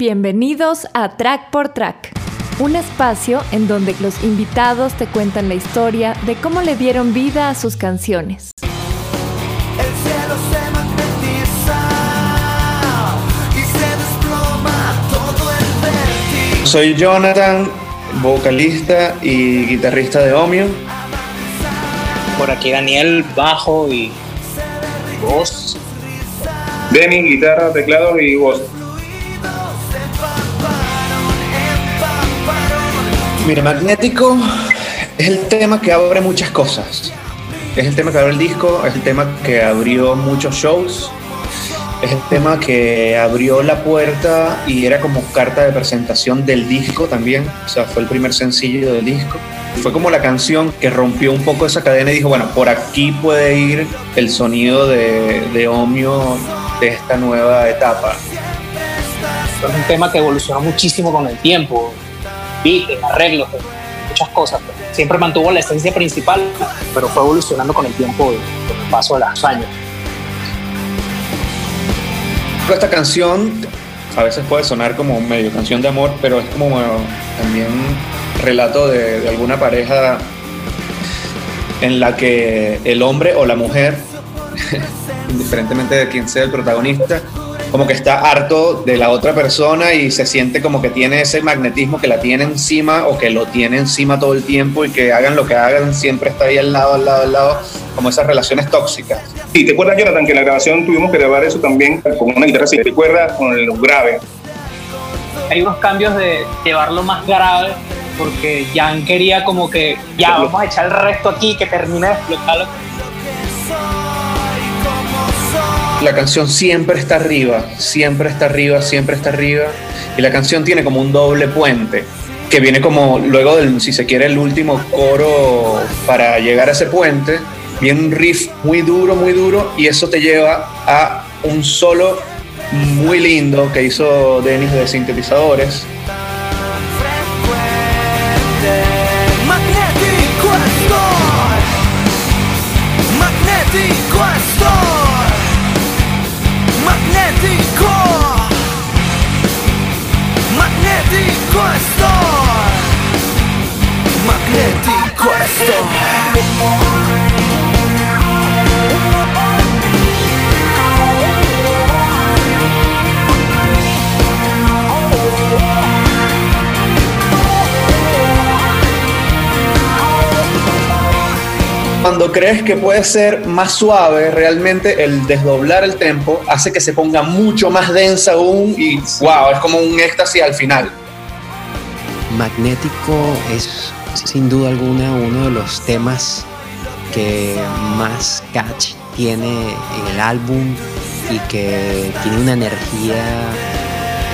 Bienvenidos a Track por Track, un espacio en donde los invitados te cuentan la historia de cómo le dieron vida a sus canciones. Soy Jonathan, vocalista y guitarrista de Omio. Por aquí Daniel, bajo y voz. Denny, guitarra, teclados y voz. Mira, Magnético es el tema que abre muchas cosas. Es el tema que abre el disco, es el tema que abrió muchos shows, es el tema que abrió la puerta y era como carta de presentación del disco también. O sea, fue el primer sencillo del disco. Fue como la canción que rompió un poco esa cadena y dijo, bueno, por aquí puede ir el sonido de, de Omio de esta nueva etapa. Es un tema que evolucionó muchísimo con el tiempo. Beats, arreglos, muchas cosas. Siempre mantuvo la esencia principal, pero fue evolucionando con el tiempo con el paso de los años. Esta canción a veces puede sonar como medio canción de amor, pero es como también relato de, de alguna pareja en la que el hombre o la mujer, indiferentemente de quién sea el protagonista, como que está harto de la otra persona y se siente como que tiene ese magnetismo que la tiene encima o que lo tiene encima todo el tiempo y que hagan lo que hagan, siempre está ahí al lado, al lado, al lado, como esas relaciones tóxicas. Sí, ¿te acuerdas, Jonathan, que en la grabación tuvimos que grabar eso también con una guitarra así? ¿Te acuerdas con el grave? Hay unos cambios de llevarlo más grave porque Jan quería como que ya vamos a echar el resto aquí, que termine de explotarlo. La canción siempre está arriba, siempre está arriba, siempre está arriba. Y la canción tiene como un doble puente, que viene como luego del, si se quiere, el último coro para llegar a ese puente. Viene un riff muy duro, muy duro, y eso te lleva a un solo muy lindo que hizo Dennis de sintetizadores. Cuando crees que puede ser más suave, realmente el desdoblar el tempo hace que se ponga mucho más densa aún y wow, es como un éxtasis al final. Magnético es sin duda alguna uno de los temas que más catch tiene en el álbum y que tiene una energía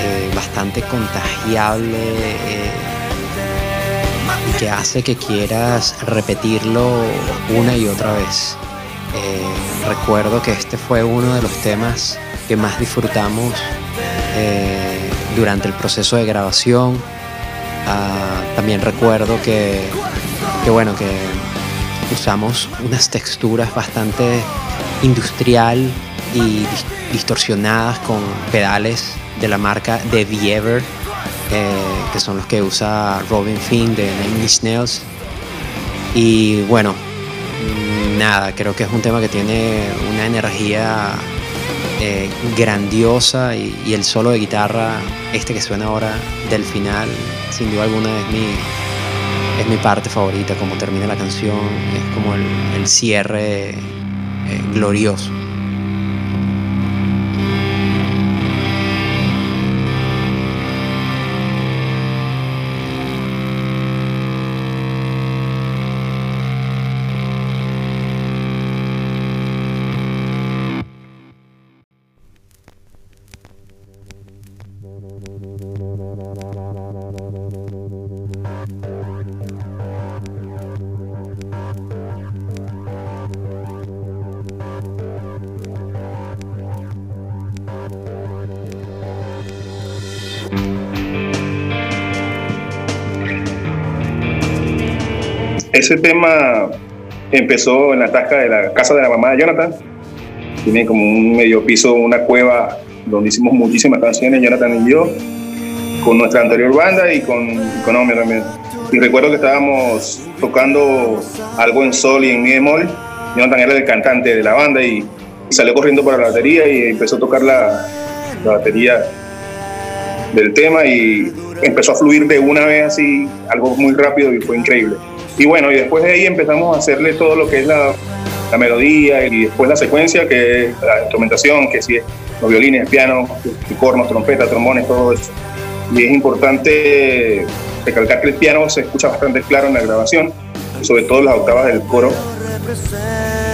eh, bastante contagiable eh, y que hace que quieras repetirlo una y otra vez. Eh, recuerdo que este fue uno de los temas que más disfrutamos durante el proceso de grabación. Ah, también recuerdo que, que, bueno, que usamos unas texturas bastante industrial y dis- distorsionadas con pedales de la marca The Ever, eh, que son los que usa Robin Finn de Nine Inch Nails. Y bueno, nada, creo que es un tema que tiene una energía eh, grandiosa y, el solo de guitarra, este que suena ahora del final, sin duda alguna es mi, es mi parte favorita, como termina la canción, es como el, el cierre eh, glorioso. Ese tema empezó en la tasca de la casa de la mamá de Jonathan. Tiene como un medio piso, una cueva donde hicimos muchísimas canciones, Jonathan y yo. con nuestra anterior banda y con, con también. Y recuerdo que estábamos tocando algo en sol y en mi bemol. Jonathan era el cantante de la banda y, salió corriendo para la batería y empezó a tocar la batería del tema y empezó a fluir de una vez así, algo muy rápido y fue increíble. Y bueno, y después de ahí empezamos a hacerle todo lo que es la, la melodía y después la secuencia, que es la instrumentación, que sí es los violines, piano, cornos, trompeta, trombones, todo eso. Y es importante recalcar que el piano se escucha bastante claro en la grabación, sobre todo las octavas del coro.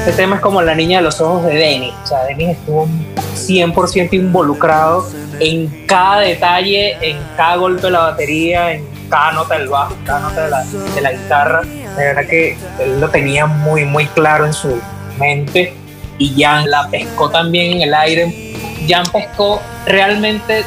Este tema es como la niña de los ojos de Denis. O sea, Denis estuvo 100% involucrado en cada detalle, en cada golpe de la batería, en cada nota del bajo, cada nota de la, de la guitarra. De verdad que él lo tenía muy, muy claro en su mente. Y Jan la pescó también en el aire. Jan pescó realmente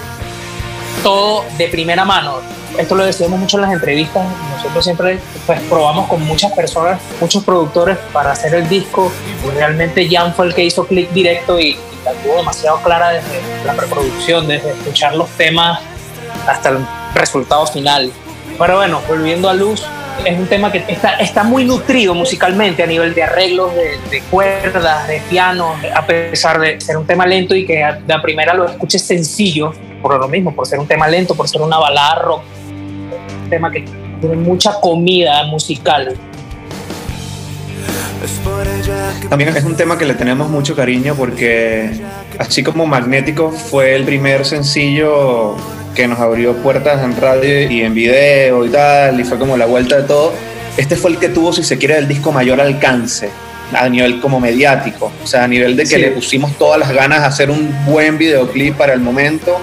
todo de primera mano. Esto lo decíamos mucho en las entrevistas. Nosotros siempre pues, probamos con muchas personas, muchos productores para hacer el disco. Y realmente Jan fue el que hizo clic directo y, y la tuvo demasiado clara desde la preproducción, desde escuchar los temas hasta el resultado final. Pero bueno, volviendo a Luz, es un tema que está, muy nutrido musicalmente a nivel de arreglos, de, cuerdas, de piano, a pesar de ser un tema lento y que a- de a primera lo escuches sencillo, por lo mismo, por ser un tema lento, por ser una balada rock, un tema que tiene mucha comida musical. También es un tema que le tenemos mucho cariño porque así como Magnético fue el primer sencillo que nos abrió puertas en radio y en video y tal, y fue como la vuelta de todo, este fue el que tuvo, si se quiere, el disco mayor alcance a nivel como mediático, o sea, a nivel de que Sí. le pusimos todas las ganas de hacer un buen videoclip para el momento,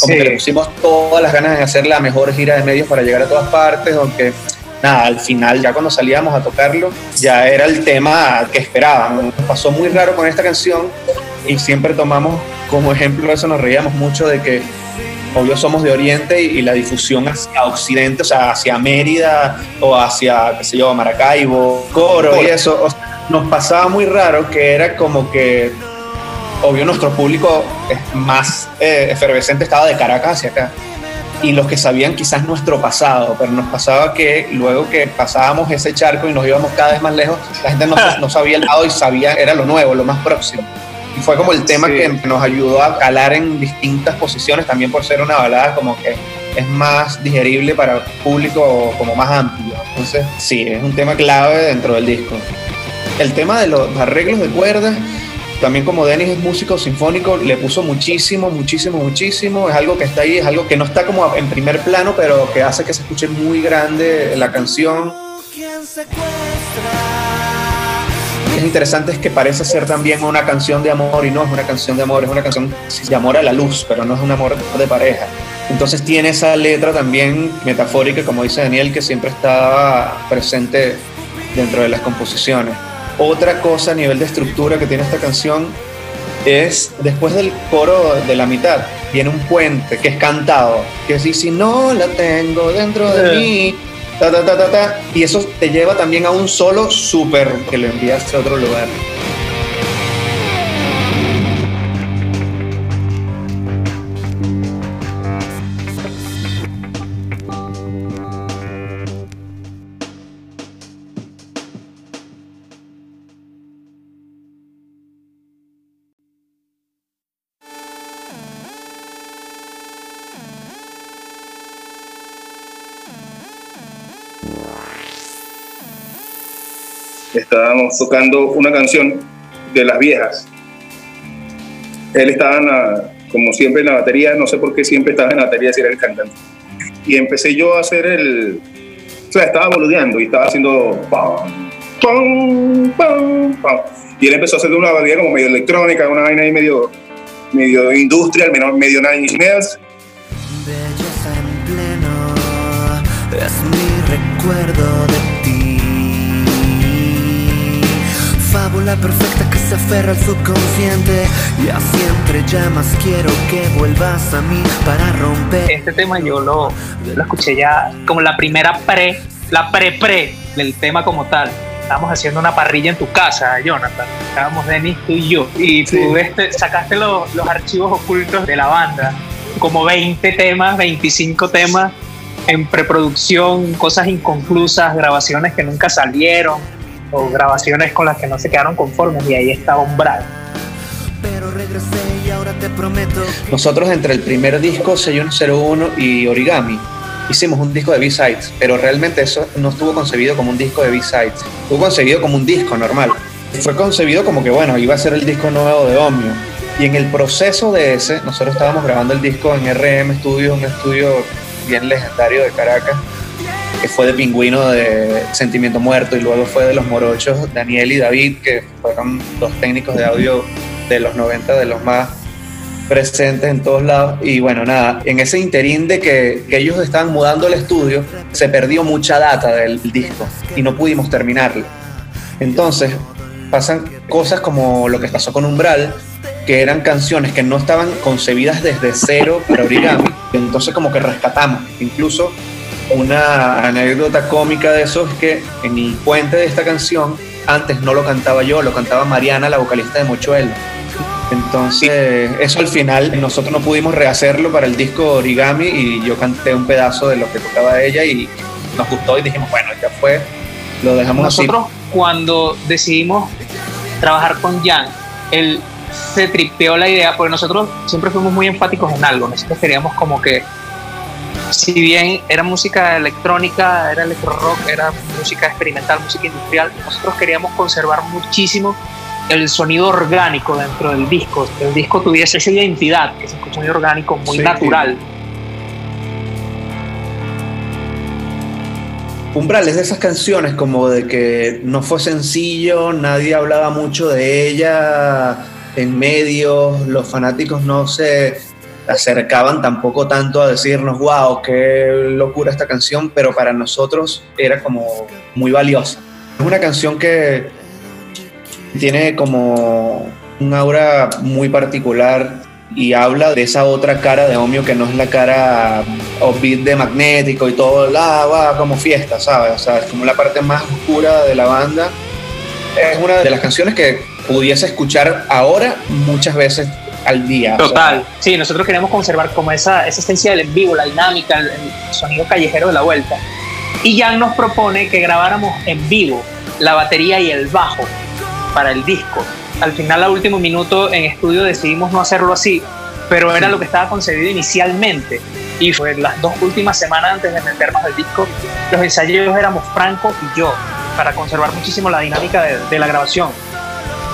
como Sí. que le pusimos todas las ganas de hacer la mejor gira de medios para llegar a todas partes, aunque nada, al final ya cuando salíamos a tocarlo ya era el tema que esperábamos. Nos pasó muy raro con esta canción y siempre tomamos como ejemplo eso, nos reíamos mucho de que obvio somos de Oriente y, y la difusión hacia Occidente, o sea, hacia Mérida o hacia, qué sé yo, Maracaibo, Coro y eso, o sea, nos pasaba muy raro que era como que obvio nuestro público más eh, efervescente estaba de Caracas hacia acá y los que sabían quizás nuestro pasado, pero nos pasaba que luego que pasábamos ese charco y nos íbamos cada vez más lejos, la gente no, no sabía el lado y sabía, era lo nuevo, lo más próximo. Fue como el tema Sí. que nos ayudó a calar en distintas posiciones, también por ser una balada como que es más digerible para el público como más amplio. Entonces, sí, es un tema clave dentro del disco. El tema de los arreglos de cuerdas, también como Denis es músico sinfónico, le puso muchísimo, muchísimo, muchísimo. Es algo que está ahí, es algo que no está como en primer plano, pero que hace que se escuche muy grande la canción. Es interesante es que parece ser también una canción de amor y no es una canción de amor, es una canción de amor a la luz, pero no es un amor de pareja. Entonces tiene esa letra también metafórica, como dice Daniel, que siempre está presente dentro de las composiciones. Otra cosa a nivel de estructura que tiene esta canción es después del coro de la mitad viene un puente que es cantado que es y si no la tengo dentro de Eh. mí ta, ta, ta, ta, ta, y eso te lleva también a un solo súper que lo envías a otro lugar tocando una canción de las viejas. Él estaba, como siempre, en la batería, no sé por qué siempre estaba en la batería si era el cantante. Y empecé yo a hacer el... O sea, estaba boludeando y estaba haciendo... pam, pam, pam, pam. Y él empezó a hacer una batería como medio electrónica, una vaina ahí medio, medio industrial, medio, Nine Inch Nails. En pleno es mi recuerdo Fábula perfecta que se aferra al subconsciente. Ya siempre llamas, quiero que vuelvas a mí para romper. Este tema yo lo, lo escuché ya como la primera pre, la pre-pre del tema como tal. Estábamos haciendo una parrilla en tu casa, Jonathan. Estábamos Denis, tú y yo. Y tú Sí. este, sacaste los, los archivos ocultos de la banda. como 20 temas, 25 temas en preproducción, cosas inconclusas, grabaciones que nunca salieron o grabaciones con las que no se quedaron conformes y ahí está Umbral. Pero regresé y ahora te prometo. Nosotros entre el primer disco, 6101 y Origami, hicimos un disco de B-Sides, pero realmente eso no estuvo concebido como un disco de B-Sides, estuvo concebido como un disco normal. Fue concebido como que, bueno, iba a ser el disco nuevo de Omio. Y en el proceso de ese, nosotros estábamos grabando el disco en RM Studios, un estudio bien legendario de Caracas, que fue de Pingüino de Sentimiento Muerto y luego fue de Los Morochos, Daniel y David, que fueron dos técnicos de audio de los 90, de los más presentes en todos lados. Y bueno, nada, en ese interín de que, que ellos estaban mudando el estudio, se perdió mucha data del disco y no pudimos terminarlo. Entonces, pasan cosas como lo que pasó con Umbral, que eran canciones que no estaban concebidas desde cero para origami, entonces como que rescatamos. Incluso una anécdota cómica de eso es que en el puente de esta canción, antes no lo cantaba yo, lo cantaba Mariana, la vocalista de Mochuelo. Entonces, eso al final nosotros no pudimos rehacerlo para el disco Origami y yo canté un pedazo de lo que tocaba ella y nos gustó y dijimos, bueno, ya fue, lo dejamos Nosotros cuando decidimos trabajar con Jan, él se tripeó la idea, porque nosotros siempre fuimos muy enfáticos en algo, nosotros queríamos como que, si bien era música electrónica, era electro rock, era música experimental, música industrial, nosotros queríamos conservar muchísimo el sonido orgánico dentro del disco, que el disco tuviese esa identidad, que es un sonido orgánico muy Sí, natural. Umbral es de esas canciones como de que no fue sencillo, nadie hablaba mucho de ella en medios, los fanáticos no se acercaban tampoco tanto a decirnos, wow, qué locura esta canción, pero para nosotros era como muy valiosa. Es una canción que tiene como un aura muy particular y habla de esa otra cara de Omio que no es la cara upbeat de Magnético y todo, la como fiesta, ¿sabes? O sea, es como la parte más oscura de la banda. Es una de las canciones que pudiese escuchar ahora muchas veces al día. o sea, Total, sí, nosotros queríamos conservar como esa, esa esencia del en vivo, la dinámica, el, el sonido callejero de la vuelta. Y Jan nos propone que grabáramos en vivo la batería y el bajo para el disco. Al final, a último minuto en estudio decidimos no hacerlo así, pero era lo que estaba concebido inicialmente. Y fue las dos últimas semanas antes de meternos al disco, los ensayos éramos Franco y yo, para conservar muchísimo la dinámica de, de la grabación.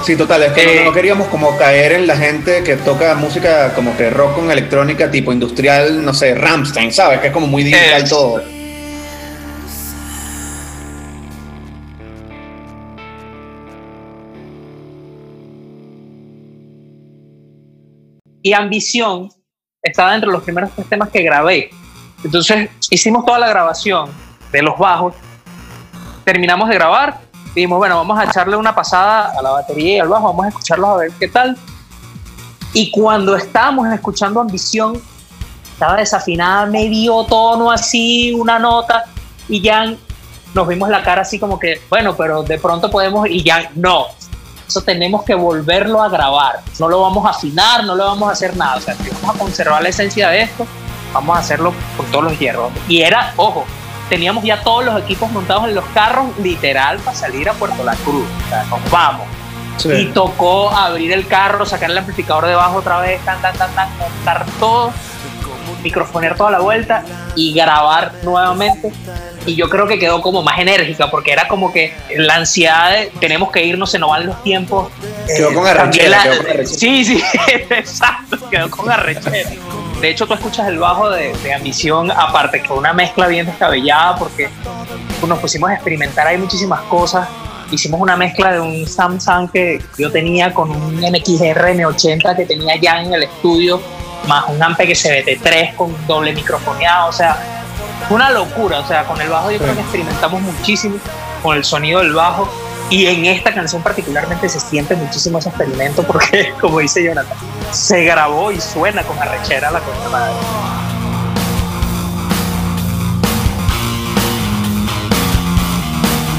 Sí, total, es que no- Eh, no, queríamos como caer en la gente que toca música como que rock con electrónica tipo industrial, no sé, Ramstein, ¿sabes? Que es como muy digital todo. y Ambición estaba dentro de los primeros tres temas que grabé. Entonces hicimos toda la grabación de los bajos, terminamos de grabar dijimos, bueno, vamos a echarle una pasada a la batería y al bajo, vamos a escucharlos a ver qué tal. Y cuando estábamos escuchando Ambición, estaba desafinada, medio tono así, una nota, y ya nos vimos la cara así como que, bueno, pero de pronto podemos, y ya no, eso tenemos que volverlo a grabar. No lo vamos a afinar, no lo vamos a hacer nada. O sea, vamos a conservar la esencia de esto, vamos a hacerlo con todos los hierros. Y era, ojo, teníamos ya todos los equipos montados en los carros, literal, para salir a Puerto La Cruz. O sea, nos vamos. Y tocó abrir el carro, sacar el amplificador debajo otra vez, tan, tan, tan, tan, montar todo, microfonear toda la vuelta y grabar nuevamente. Y yo creo que quedó como más enérgica, porque era como que la ansiedad de tenemos que irnos, se nos van los tiempos. Quedó con arrechera, la- quedó con arrechera. Sí, sí, exacto, quedó con arrechera. De hecho, tú escuchas el bajo de, de Ambición, aparte que fue una mezcla bien descabellada, porque nos pusimos a experimentar ahí muchísimas cosas. Hicimos una mezcla de un Samsung que yo tenía con un MXR M80 que tenía ya en el estudio, más un Ampe que CBT3 con doble microfoneado, o sea, una locura, o sea, con el bajo yo creo que experimentamos muchísimo con el sonido del bajo y en esta canción particularmente se siente muchísimo ese experimento porque, como dice Jonathan, se grabó y suena con arrechera la cosa madre.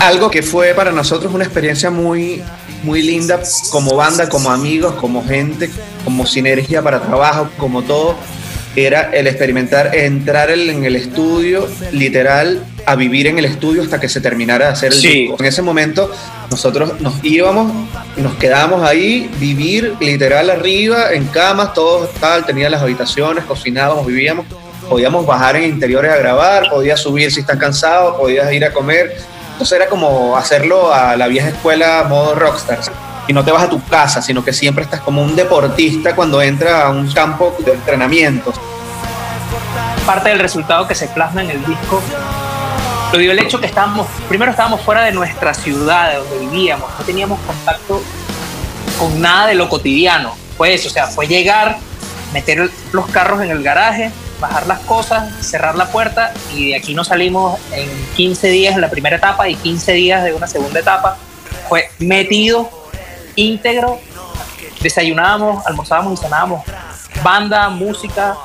Algo que fue para nosotros una experiencia muy, muy linda como banda, como amigos, como gente, como sinergia para trabajo, como todo, era el experimentar, entrar en el estudio, literal, a vivir en el estudio hasta que se terminara de hacer el disco. En ese momento nosotros nos íbamos nos quedábamos ahí, vivir literal arriba, en camas, todos tal, tenía las habitaciones, cocinábamos, vivíamos, podíamos bajar en interiores a grabar, podías subir si estás cansado, podías ir a comer. Entonces era como hacerlo a la vieja escuela modo rockstar. Y no te vas a tu casa, sino que siempre estás como un deportista cuando entra a un campo de entrenamiento. Parte del resultado que se plasma en el disco lo dio el hecho que estábamos, primero estábamos fuera de nuestra ciudad, de donde vivíamos, no teníamos contacto con nada de lo cotidiano. Fue eso, o sea, fue llegar, meter los carros en el garaje, bajar las cosas, cerrar la puerta y de aquí nos salimos en 15 días en la primera etapa y 15 días de una segunda etapa. Fue metido, íntegro, desayunábamos, almorzábamos y cenábamos banda, música,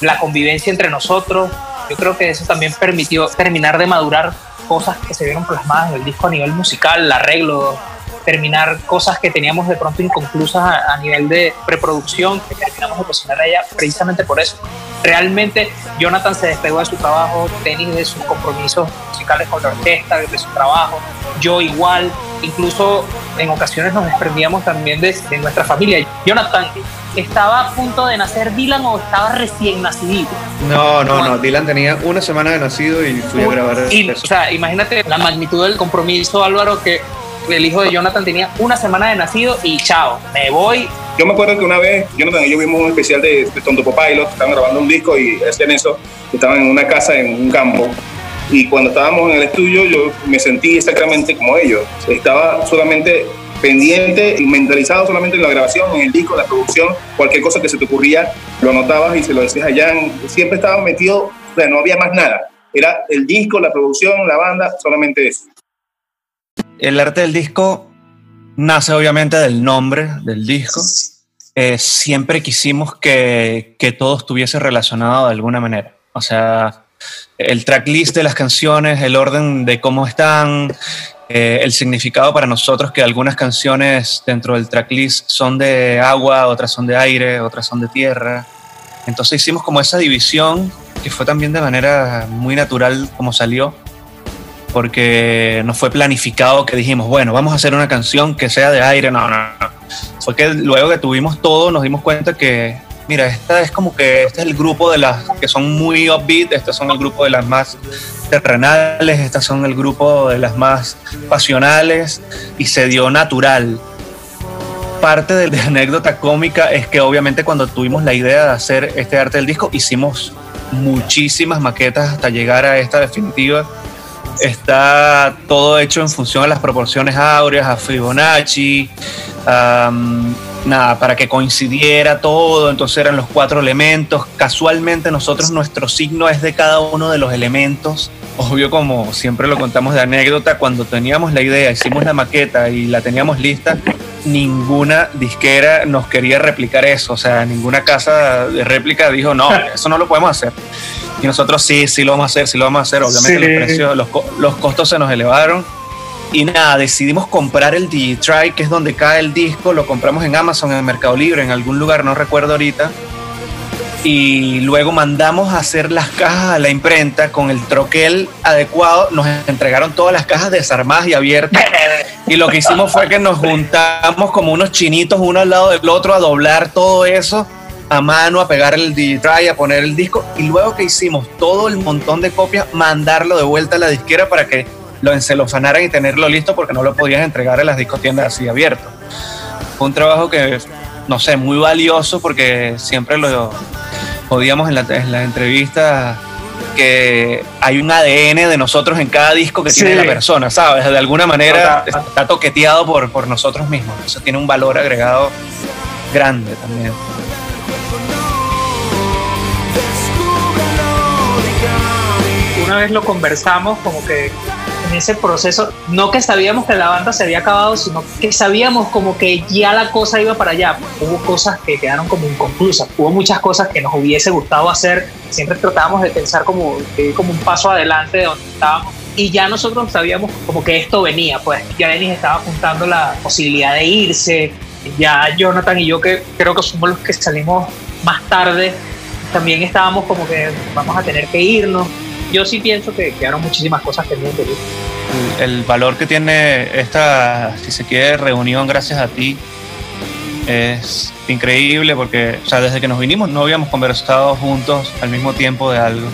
la convivencia entre nosotros, yo creo que eso también permitió terminar de madurar cosas que se vieron plasmadas en el disco a nivel musical, el arreglo, terminar cosas que teníamos de pronto inconclusas a, nivel de preproducción, que terminamos de cocinar a ella precisamente por eso. Realmente Jonathan se despegó de su trabajo, tenis de sus compromisos musicales con la orquesta, de su trabajo, yo igual, incluso en ocasiones nos desprendíamos también de, de nuestra familia. Jonathan estaba a punto de nacer Dylan o estaba recién nacido. No, no, no. Dylan tenía una semana de nacido y fui a grabar. Y, o sea, imagínate la magnitud del compromiso, Álvaro, que el hijo de Jonathan tenía una semana de nacido y chao, me voy. Yo me acuerdo que una vez Jonathan y yo vimos un especial de, de Tonto Pilot, estaban grabando un disco y es en eso, estaban en una casa en un campo y cuando estábamos en el estudio yo me sentí exactamente como ellos. Estaba solamente pendiente y mentalizado solamente en la grabación, en el disco, en la producción, cualquier cosa que se te ocurría, lo notabas y se lo decías allá. Siempre estaba metido, o sea, no había más nada. Era el disco, la producción, la banda, solamente eso. El arte del disco nace obviamente del nombre del disco. Eh, siempre quisimos que, que todo estuviese relacionado de alguna manera. O sea, el tracklist de las canciones, el orden de cómo están, eh, el significado para nosotros que algunas canciones dentro del tracklist son de agua, otras son de aire, otras son de tierra. Entonces hicimos como esa división que fue también de manera muy natural como salió, porque no fue planificado que dijimos, bueno, vamos a hacer una canción que sea de aire, no, no, no. Fue que luego que tuvimos todo nos dimos cuenta que mira, esta es como que este es el grupo de las que son muy upbeat, estos son el grupo de las más terrenales, estas son el grupo de las más pasionales y se dio natural. Parte de la anécdota cómica es que obviamente cuando tuvimos la idea de hacer este arte del disco hicimos muchísimas maquetas hasta llegar a esta definitiva. Está todo hecho en función a las proporciones áureas, a Fibonacci, nada, para que coincidiera todo, entonces eran los cuatro elementos. Casualmente nosotros nuestro signo es de cada uno de los elementos. Obvio, como siempre lo contamos de anécdota, cuando teníamos la idea, hicimos la maqueta y la teníamos lista, ninguna disquera nos quería replicar eso, o sea, ninguna casa de réplica dijo, no, eso no lo podemos hacer. Y nosotros sí, sí lo vamos a hacer, sí lo vamos a hacer. Obviamente los precios, los, los costos se nos elevaron y nada, decidimos comprar el Digitry, que es donde cae el disco. Lo compramos en Amazon, en Mercado Libre, en algún lugar, no recuerdo ahorita. Y luego mandamos a hacer las cajas a la imprenta con el troquel adecuado. Nos entregaron todas las cajas desarmadas y abiertas. Y lo que hicimos fue que nos juntamos como unos chinitos uno al lado del otro a doblar todo eso a mano, a pegar el Digitry, a poner el disco. Y luego que hicimos todo el montón de copias, mandarlo de vuelta a la disquera para que lo encelofanaran y tenerlo listo porque no lo podías entregar en las discotiendas así abierto. Fue un trabajo que, no sé, muy valioso porque siempre lo podíamos en la, en entrevista que hay un ADN de nosotros en cada disco que tiene la persona, ¿sabes? De alguna manera está toqueteado por, por nosotros mismos. Eso tiene un valor agregado grande también. Una vez lo conversamos, como que en ese proceso, no que sabíamos que la banda se había acabado, sino que sabíamos como que ya la cosa iba para allá. Hubo cosas que quedaron como inconclusas, hubo muchas cosas que nos hubiese gustado hacer, siempre tratábamos de pensar como, como un paso adelante de donde estábamos. Y ya nosotros sabíamos como que esto venía, pues ya Denis estaba apuntando la posibilidad de irse, ya Jonathan y yo que creo que somos los que salimos más tarde también estábamos como que vamos a tener que irnos. Yo sí pienso que quedaron muchísimas cosas pendientes. El, valor que tiene esta, si se quiere, reunión gracias a ti es increíble porque, o sea, desde que nos vinimos no habíamos conversado juntos al mismo tiempo de algo.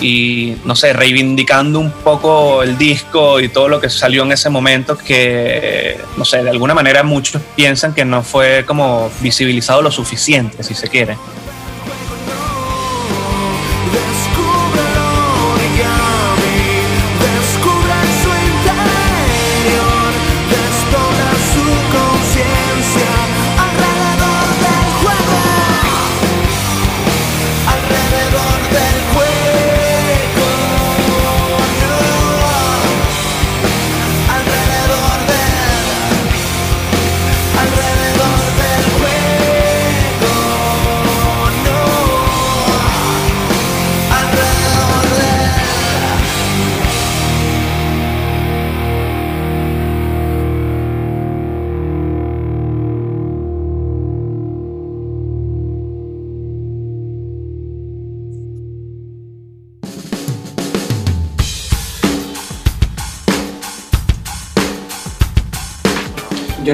Y, no sé, reivindicando un poco el disco y todo lo que salió en ese momento que, no sé, de alguna manera muchos piensan que no fue como visibilizado lo suficiente, si se quiere.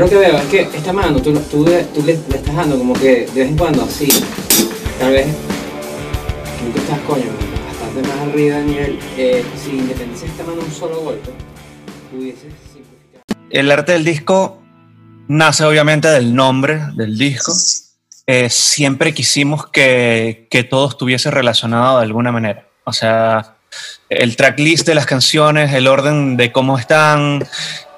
Lo que veo es que esta mano tú, tú, tú le, estás dando como que de vez en cuando así, tal vez, tú estás coño, bastante más arriba de nivel, eh, si independiese esta mano un solo golpe, pudieses simplificar. El arte del disco nace obviamente del nombre del disco. Eh, siempre quisimos que, que todo estuviese relacionado de alguna manera. O sea, el tracklist de las canciones, el orden de cómo están,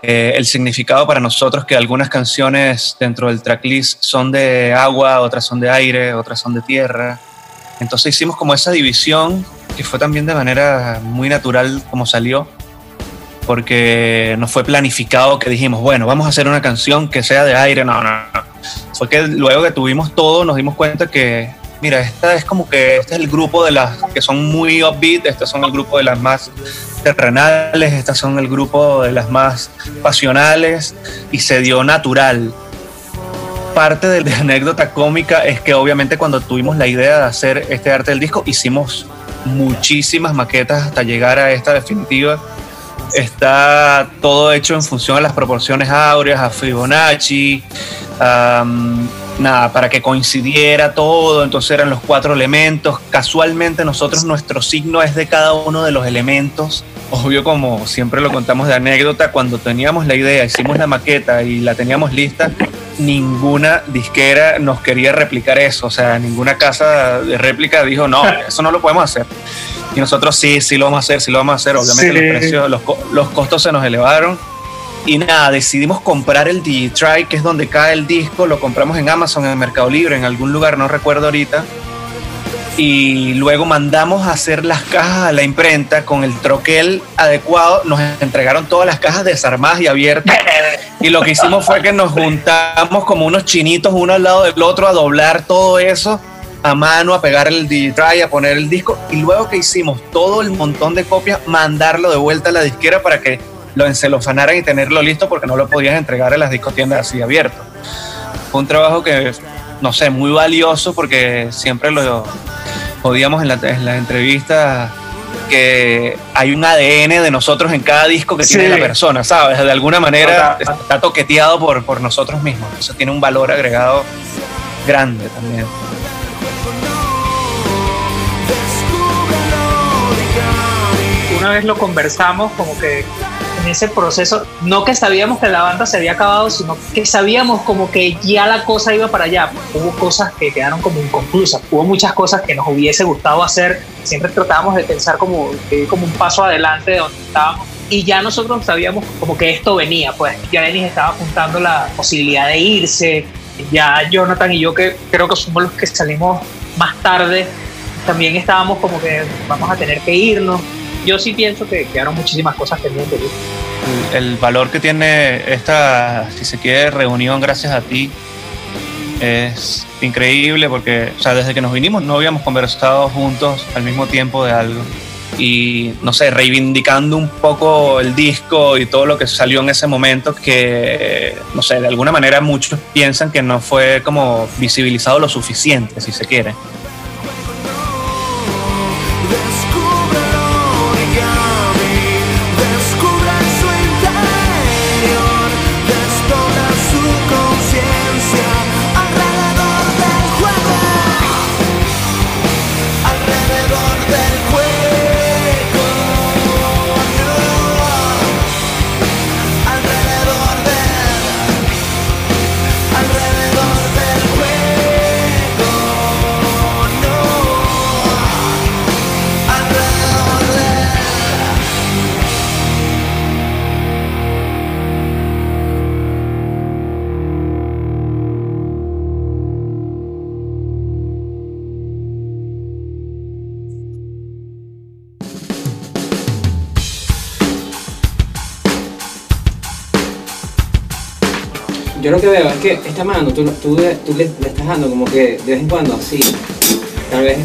eh, el significado para nosotros que algunas canciones dentro del tracklist son de agua, otras son de aire, otras son de tierra. Entonces hicimos como esa división que fue también de manera muy natural como salió, porque no fue planificado que dijimos, bueno, vamos a hacer una canción que sea de aire, no, no. Fue que luego que tuvimos todo nos dimos cuenta que mira, esta es como que este es el grupo de las que son muy upbeat, este son el grupo de las más terrenales, estas son el grupo de las más pasionales y se dio natural. Parte de la anécdota cómica es que obviamente cuando tuvimos la idea de hacer este arte del disco hicimos muchísimas maquetas hasta llegar a esta definitiva. Está todo hecho en función a las proporciones áureas, a Fibonacci, nada, para que coincidiera todo, entonces eran los cuatro elementos. Casualmente nosotros nuestro signo es de cada uno de los elementos. Obvio, como siempre lo contamos de anécdota, cuando teníamos la idea, hicimos la maqueta y la teníamos lista, ninguna disquera nos quería replicar eso, o sea, ninguna casa de réplica dijo, no, eso no lo podemos hacer. Y nosotros sí, sí lo vamos a hacer, sí lo vamos a hacer. Obviamente los precios, los, los costos se nos elevaron y nada, decidimos comprar el Digitry, que es donde cae el disco. Lo compramos en Amazon, en Mercado Libre, en algún lugar, no recuerdo ahorita. Y luego mandamos a hacer las cajas a la imprenta con el troquel adecuado. Nos entregaron todas las cajas desarmadas y abiertas. Y lo que hicimos fue que nos juntamos como unos chinitos uno al lado del otro a doblar todo eso a mano, a pegar el Digitry, a poner el disco. Y luego que hicimos todo el montón de copias, mandarlo de vuelta a la disquera para que lo encelofanaran y tenerlo listo porque no lo podías entregar en las discotiendas así abierto. Fue un trabajo que, no sé, muy valioso porque siempre lo podíamos en la, en entrevista que hay un ADN de nosotros en cada disco que tiene la persona, ¿sabes? De alguna manera está toqueteado por, por nosotros mismos. Eso tiene un valor agregado grande también. Una vez lo conversamos, como que en ese proceso, no que sabíamos que la banda se había acabado, sino que sabíamos como que ya la cosa iba para allá. Hubo cosas que quedaron como inconclusas, hubo muchas cosas que nos hubiese gustado hacer, siempre tratábamos de pensar como, como un paso adelante de donde estábamos. Y ya nosotros sabíamos como que esto venía, pues ya Denis estaba apuntando la posibilidad de irse, ya Jonathan y yo que creo que somos los que salimos más tarde, también estábamos como que vamos a tener que irnos yo sí pienso que quedaron muchísimas cosas pendientes. El valor que tiene esta, si se quiere, reunión gracias a ti es increíble porque, o sea, desde que nos vinimos no habíamos conversado juntos al mismo tiempo de algo. Y, no sé, reivindicando un poco el disco y todo lo que salió en ese momento que, no sé, de alguna manera muchos piensan que no fue como visibilizado lo suficiente, si se quiere. Yo lo que veo es que esta mano tú, tú, tú le, le, estás dando como que de vez en cuando así, tal vez,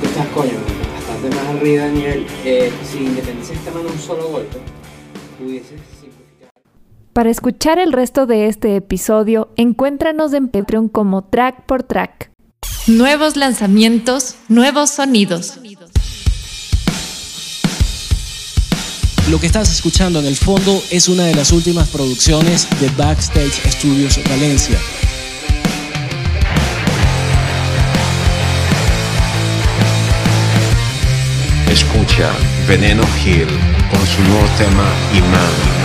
tú estás coño, bastante más arriba de nivel, eh, si independices esta mano un solo golpe, pudieses simplificar. Para escuchar el resto de este episodio, encuéntranos en Patreon como Track por Track. Nuevos lanzamientos, nuevos sonidos. Lo que estás escuchando en el fondo es una de las últimas producciones de Backstage Studios Valencia. Escucha Veneno Hill con su nuevo tema Imán.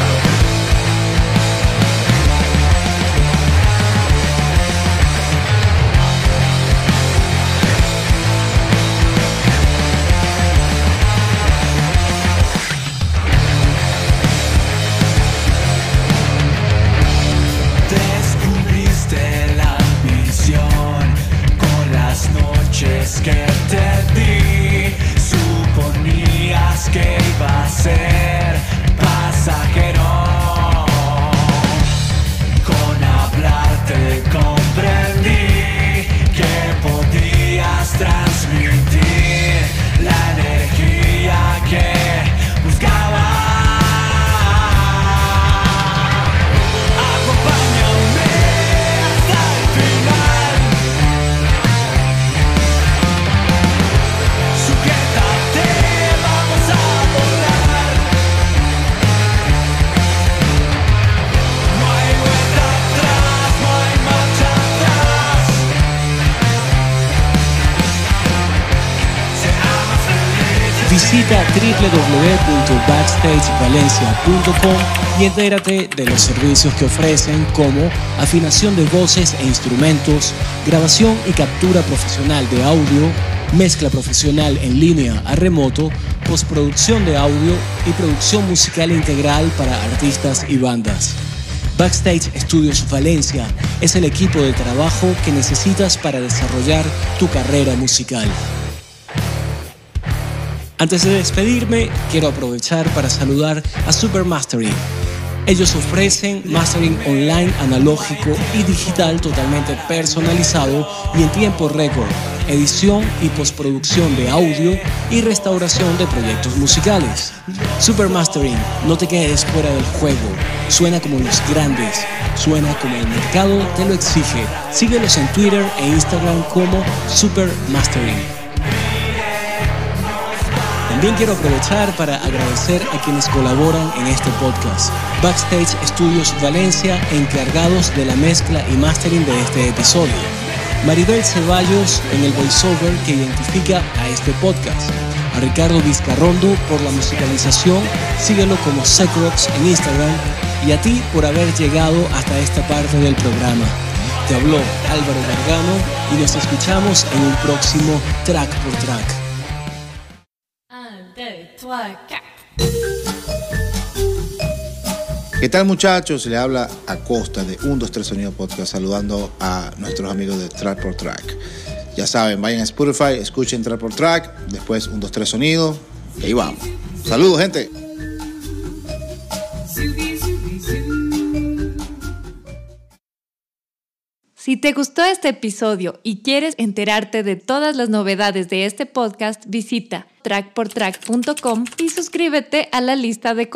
www.backstagevalencia.com y entérate de los servicios que ofrecen como afinación de voces e instrumentos, grabación y captura profesional de audio, mezcla profesional en línea a remoto, postproducción de audio y producción musical integral para artistas y bandas. Backstage Studios Valencia es el equipo de trabajo que necesitas para desarrollar tu carrera musical. Antes de despedirme, quiero aprovechar para saludar a Super Mastering. Ellos ofrecen mastering online analógico y digital totalmente personalizado y en tiempo récord, edición y postproducción de audio y restauración de proyectos musicales. Super Mastering, no te quedes fuera del juego. Suena como los grandes, suena como el mercado te lo exige. Síguelos en Twitter e Instagram como Super Mastering. También quiero aprovechar para agradecer a quienes colaboran en este podcast. Backstage Studios Valencia, encargados de la mezcla y mastering de este episodio. Maribel Ceballos en el voiceover que identifica a este podcast. A Ricardo Vizcarrondo por la musicalización, síguelo como Secrox en Instagram. Y a ti por haber llegado hasta esta parte del programa. Te habló Álvaro Gargano y nos escuchamos en un próximo Track por Track. ¿Qué tal muchachos? Le habla Acosta de 1, 2, 3 Sonido Podcast saludando a nuestros amigos de Track por Track. Ya saben, vayan a Spotify, escuchen Track por Track, después 1, 2, 3 Sonido y ahí vamos. Saludos gente. Si te gustó este episodio y quieres enterarte de todas las novedades de este podcast, visita trackportrack.com y suscríbete a la lista de